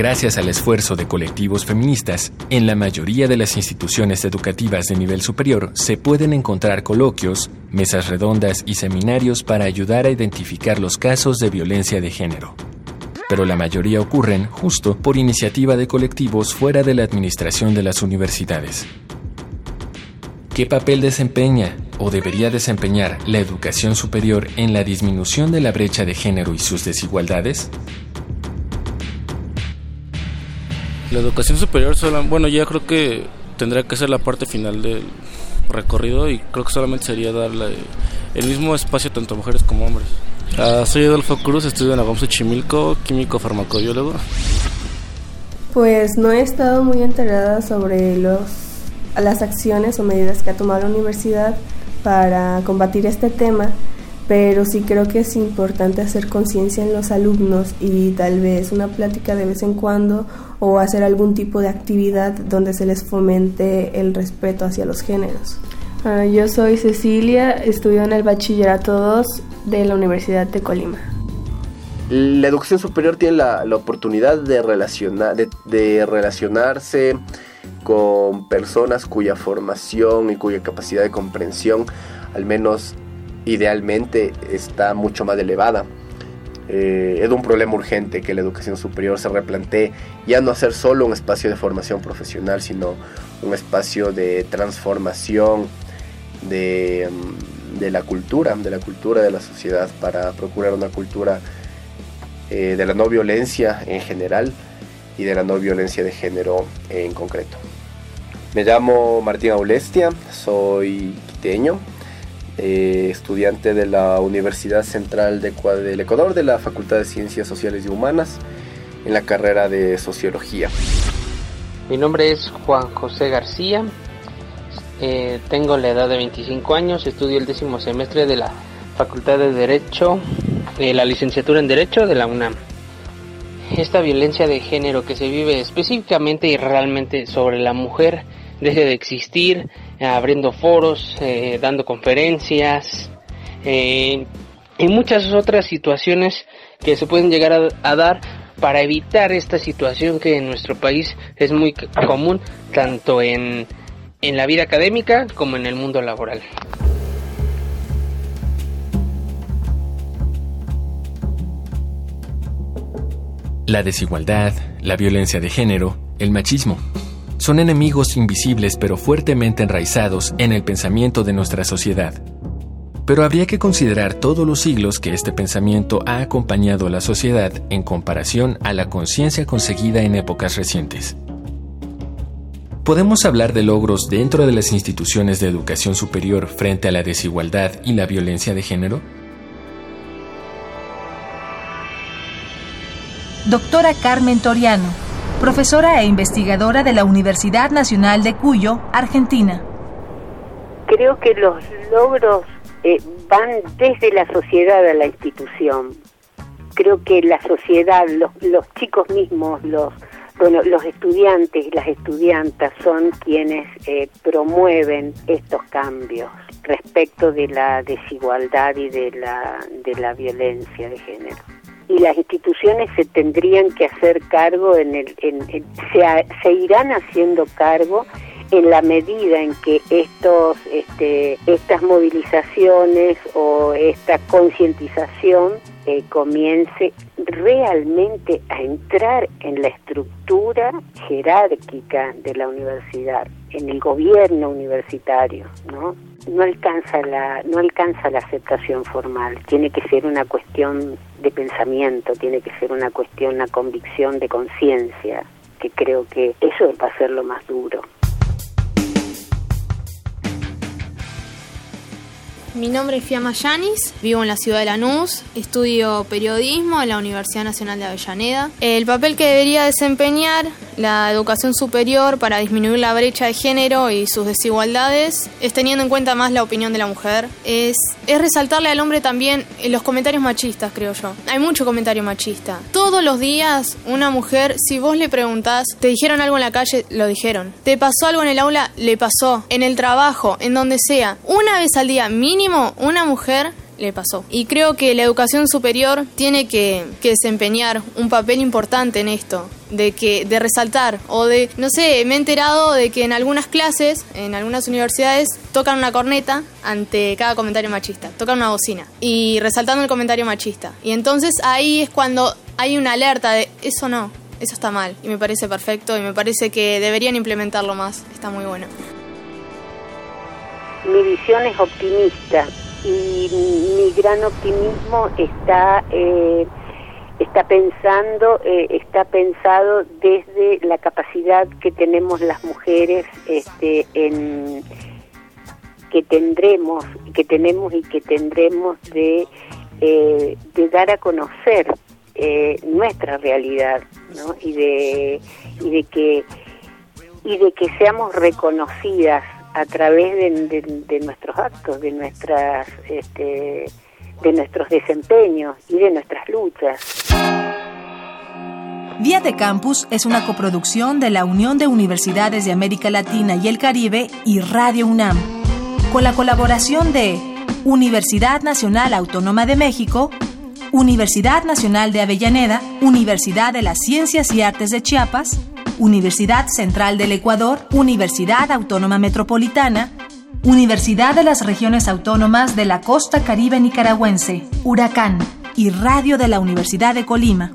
Gracias al esfuerzo de colectivos feministas, en la mayoría de las instituciones educativas de nivel superior se pueden encontrar coloquios, mesas redondas y seminarios para ayudar a identificar los casos de violencia de género. Pero la mayoría ocurren justo por iniciativa de colectivos fuera de la administración de las universidades. ¿Qué papel desempeña o debería desempeñar la educación superior en la disminución de la brecha de género y sus desigualdades? La educación superior, bueno, ya creo que tendría que ser la parte final del recorrido y creo que solamente sería darle el mismo espacio tanto a mujeres como a hombres. Ah, soy Adolfo Cruz, estudio en la Chimilco, químico farmacobiólogo. Pues no he estado muy enterada sobre los, las acciones o medidas que ha tomado la universidad para combatir este tema, pero sí creo que es importante hacer conciencia en los alumnos y tal vez una plática de vez en cuando o hacer algún tipo de actividad donde se les fomente el respeto hacia los géneros. Ah, yo soy Cecilia, estudio en el Bachillerato 2 de la Universidad de Colima. La educación superior tiene la, oportunidad de, relacionar, de relacionarse con personas cuya formación y cuya capacidad de comprensión, al menos idealmente, está mucho más elevada eh, es un problema urgente que la educación superior se replantee ya no hacer solo un espacio de formación profesional, sino un espacio de transformación de, mm, la cultura, de la cultura de la sociedad, para procurar una cultura eh, de la no violencia en general y de la no violencia de género en concreto. Me llamo Martín Aulestia, soy quiteño, eh, estudiante de la Universidad Central de, del Ecuador, de la Facultad de Ciencias Sociales y Humanas, en la carrera de Sociología. Mi nombre es Juan José García, eh, tengo la edad de 25 años, estudio el décimo semestre de la Facultad de Derecho, de la licenciatura en Derecho de la UNAM. Esta violencia de género que se vive específicamente y realmente sobre la mujer deje de existir, eh, abriendo foros, eh, dando conferencias eh, y muchas otras situaciones que se pueden llegar a, dar para evitar esta situación que en nuestro país es muy común tanto en, en la vida académica como en el mundo laboral. La desigualdad, la violencia de género, el machismo son enemigos invisibles pero fuertemente enraizados en el pensamiento de nuestra sociedad. Pero habría que considerar todos los siglos que este pensamiento ha acompañado a la sociedad en comparación a la conciencia conseguida en épocas recientes. ¿Podemos hablar de logros dentro de las instituciones de educación superior frente a la desigualdad y la violencia de género? Doctora Carmen Toriano profesora e investigadora de la Universidad Nacional de Cuyo, Argentina. Creo que los logros eh, van desde la sociedad a la institución. Creo que la sociedad, los, chicos mismos, los, bueno, los estudiantes y las estudiantas son quienes eh, promueven estos cambios respecto de la desigualdad y de la, de la violencia de género y las instituciones se tendrían que hacer cargo en el se, se, irán haciendo cargo en la medida en que estos este, estas movilizaciones o esta concientización eh, comience realmente a entrar en la estructura jerárquica de la universidad, en el gobierno universitario, ¿no? No alcanza la no alcanza la aceptación formal tiene que ser una cuestión de pensamiento tiene que ser una cuestión una convicción de conciencia que creo que eso va a ser lo más duro Mi nombre es Fiamma Yanis, vivo en la ciudad de Lanús, estudio periodismo en la Universidad Nacional de Avellaneda. El papel que debería desempeñar la educación superior para disminuir la brecha de género y sus desigualdades es teniendo en cuenta más la opinión de la mujer, es, es resaltarle al hombre también los comentarios machistas, creo yo. Hay mucho comentario machista. Todos los días una mujer, si vos le preguntás, te dijeron algo en la calle, lo dijeron. Te pasó algo en el aula, le pasó. En el trabajo, en donde sea. Una vez al día mínimo, una mujer le pasó. Y creo que la educación superior tiene que, desempeñar un papel importante en esto, de que de resaltar o de no sé, me he enterado de que en algunas clases, en algunas universidades tocan una corneta ante cada comentario machista, tocan una bocina y resaltando el comentario machista. Y entonces ahí es cuando hay una alerta de eso no, eso está mal y me parece perfecto y me parece que deberían implementarlo más, está muy bueno. Mi visión es optimista y mi gran optimismo está eh, está pensando eh, está pensado desde la capacidad que tenemos las mujeres este, en que tendremos que tenemos y que tendremos de eh, de dar a conocer nuestra realidad ¿no? y de y de que y de que seamos reconocidas a través de, nuestros actos, de nuestras, este, de nuestros desempeños y de nuestras luchas. Vía de Campus es una coproducción de la Unión de Universidades de América Latina y el Caribe y Radio UNAM, con la colaboración de Universidad Nacional Autónoma de México, Universidad Nacional de Avellaneda, Universidad de las Ciencias y Artes de Chiapas, Universidad Central del Ecuador, Universidad Autónoma Metropolitana, Universidad de las Regiones Autónomas de la Costa Caribe Nicaragüense, Huracán y Radio de la Universidad de Colima.